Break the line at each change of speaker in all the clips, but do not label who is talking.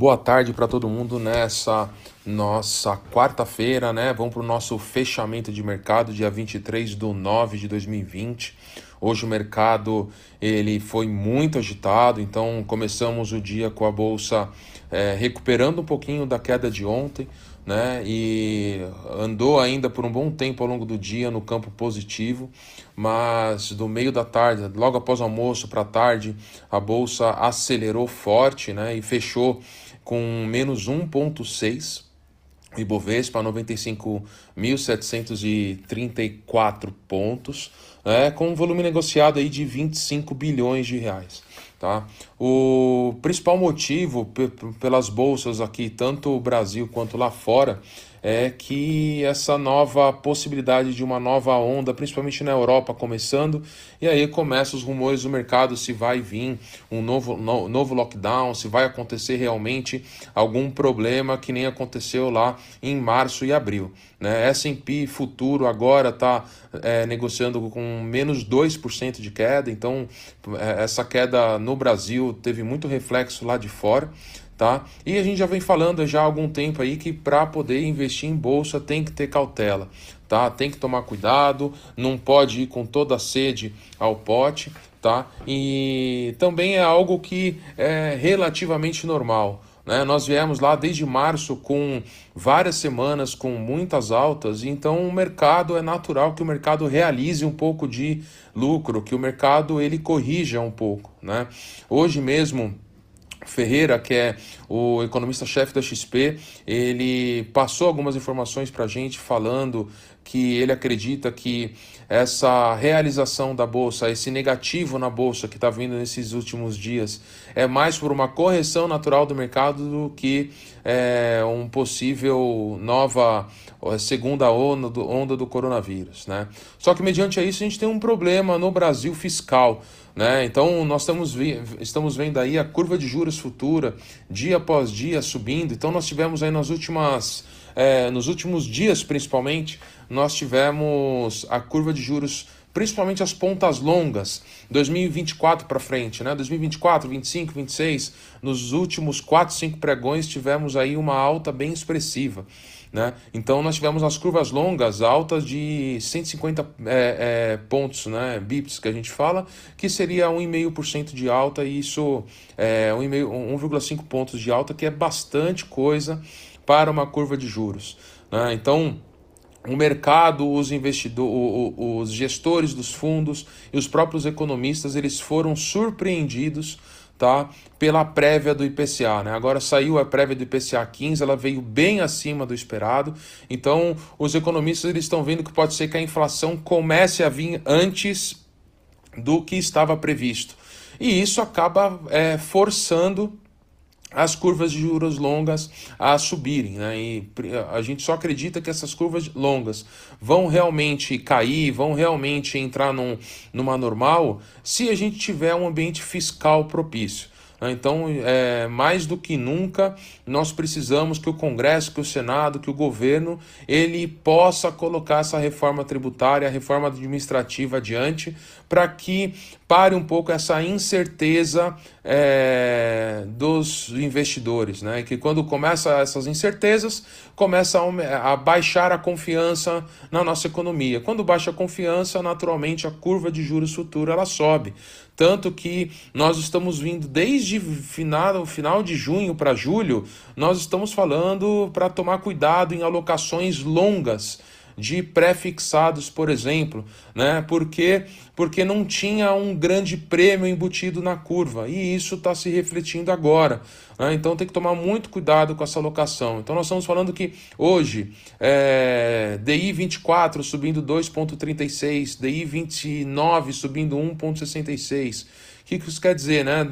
Boa tarde para todo mundo nessa nossa quarta-feira, né? Vamos para o nosso fechamento de mercado, dia 23 de 9 de 2020. Hoje o mercado ele foi muito agitado, então começamos o dia com a bolsa é, recuperando um pouquinho da queda de ontem, né? E andou ainda por um bom tempo ao longo do dia no campo positivo, mas do meio da tarde, logo após o almoço para tarde, a bolsa acelerou forte, né? E fechou com menos 1,6%. Ibovespa 95.734 pontos, né, com um volume negociado aí de 25 bilhões de reais. Tá? O principal motivo pelas bolsas aqui, tanto o Brasil quanto lá fora, é que essa nova possibilidade de uma nova onda, principalmente na Europa, começando, e aí começam os rumores do mercado se vai vir um novo, no, novo lockdown, se vai acontecer realmente algum problema que nem aconteceu lá em março e abril. Né? S&P futuro agora está é, negociando com menos 2% de queda, então é, essa queda no Brasil teve muito reflexo lá de fora tá? E a gente já vem falando já há algum tempo aí que para poder investir em bolsa tem que ter cautela, tá? Tem que tomar cuidado, não pode ir com toda a sede ao pote, tá? E também é algo que é relativamente normal. Né? Nós viemos lá desde março com várias semanas com muitas altas, então o mercado é natural que o mercado realize um pouco de lucro, que o mercado ele corrija um pouco. Né? Hoje mesmo Ferreira, que é o economista-chefe da XP, ele passou algumas informações para a gente falando que ele acredita que essa realização da bolsa, esse negativo na bolsa que está vindo nesses últimos dias, é mais por uma correção natural do mercado do que é, um possível nova segunda onda do, onda do coronavírus. Né? Só que, mediante isso, a gente tem um problema no Brasil fiscal. Né? Então, nós estamos, estamos vendo aí a curva de juros futura, dia após dia, subindo. Então, nós tivemos aí nas últimas, é, nos últimos dias, principalmente, nós tivemos a curva de juros principalmente as pontas longas, 2024 para frente, né? 2024, 25, 26, nos últimos 4, 5 pregões tivemos aí uma alta bem expressiva. Né? Então nós tivemos as curvas longas altas de 150 é, é, pontos, né, bips que a gente fala, que seria 1,5% de alta, e isso é 1,5 pontos de alta, que é bastante coisa para uma curva de juros. Né? Então o mercado, os investidores, os gestores dos fundos e os próprios economistas, eles foram surpreendidos tá? Pela prévia do IPCA, né? Agora saiu a prévia do IPCA 15, ela veio bem acima do esperado. Então, os economistas eles estão vendo que pode ser que a inflação comece a vir antes do que estava previsto. E isso acaba é, forçando as curvas de juros longas a subirem, né? E a gente só acredita que essas curvas longas vão realmente cair, vão realmente entrar num, numa normal se a gente tiver um ambiente fiscal propício. Né? Então, é, mais do que nunca, nós precisamos que o Congresso, que o Senado, que o governo, ele possa colocar essa reforma tributária, a reforma administrativa adiante, para que pare um pouco essa incerteza é, dos investidores, né? Que quando começa essas incertezas, começa a, a, baixar a confiança na nossa economia. Quando baixa a confiança, naturalmente a curva de juros futuro ela sobe. Tanto que nós estamos vindo desde final, final de junho para julho, nós estamos falando para tomar cuidado em alocações longas de pré-fixados, por exemplo, né? Porque porque não tinha um grande prêmio embutido na curva e isso está se refletindo agora. Né? Então tem que tomar muito cuidado com essa alocação. Então nós estamos falando que hoje é, DI 24 subindo 2,36, DI 29 subindo 1,66. O que isso quer dizer, né?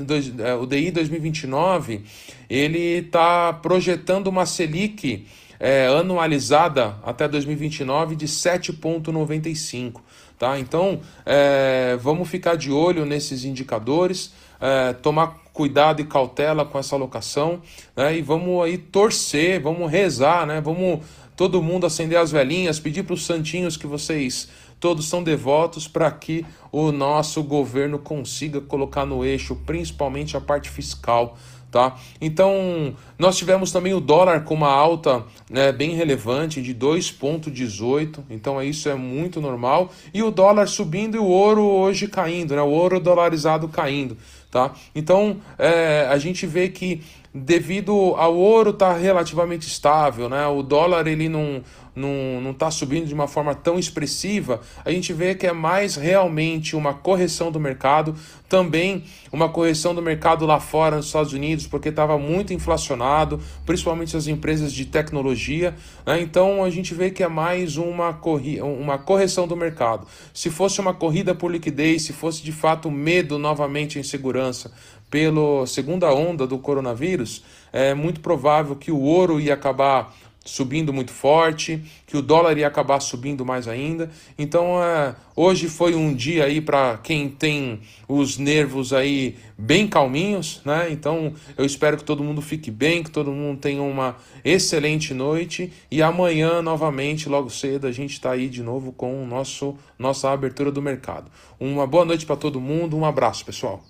É, o DI 2029 ele está projetando uma Selic é, anualizada até 2029 de 7,95. Tá? Então, é, vamos ficar de olho nesses indicadores, é, tomar cuidado e cautela com essa alocação, né? e vamos aí torcer, vamos rezar, né? vamos todo mundo acender as velhinhas, pedir para os santinhos que vocês todos são devotos para que o nosso governo consiga colocar no eixo, principalmente a parte fiscal. Tá? Então, nós tivemos também o dólar com uma alta né, bem relevante de 2,18, então isso é muito normal, e o dólar subindo e o ouro hoje caindo, né, o ouro dolarizado caindo. Tá? Então, é, a gente vê que devido ao ouro estar tá relativamente estável, né? o dólar ele não não não está subindo de uma forma tão expressiva, a gente vê que é mais realmente uma correção do mercado, também uma correção do mercado lá fora nos Estados Unidos, porque estava muito inflacionado, principalmente as empresas de tecnologia. Né? Então a gente vê que é mais uma, corri uma correção do mercado. Se fosse uma corrida por liquidez, se fosse de fato medo novamente em segurança, pela segunda onda do coronavírus, é muito provável que o ouro ia acabar subindo muito forte, que o dólar ia acabar subindo mais ainda. Então, é, hoje foi um dia aí para quem tem os nervos aí bem calminhos, né? Então, eu espero que todo mundo fique bem, que todo mundo tenha uma excelente noite e amanhã novamente, logo cedo, a gente está aí de novo com o nosso nossa abertura do mercado. Uma boa noite para todo mundo, um abraço, pessoal.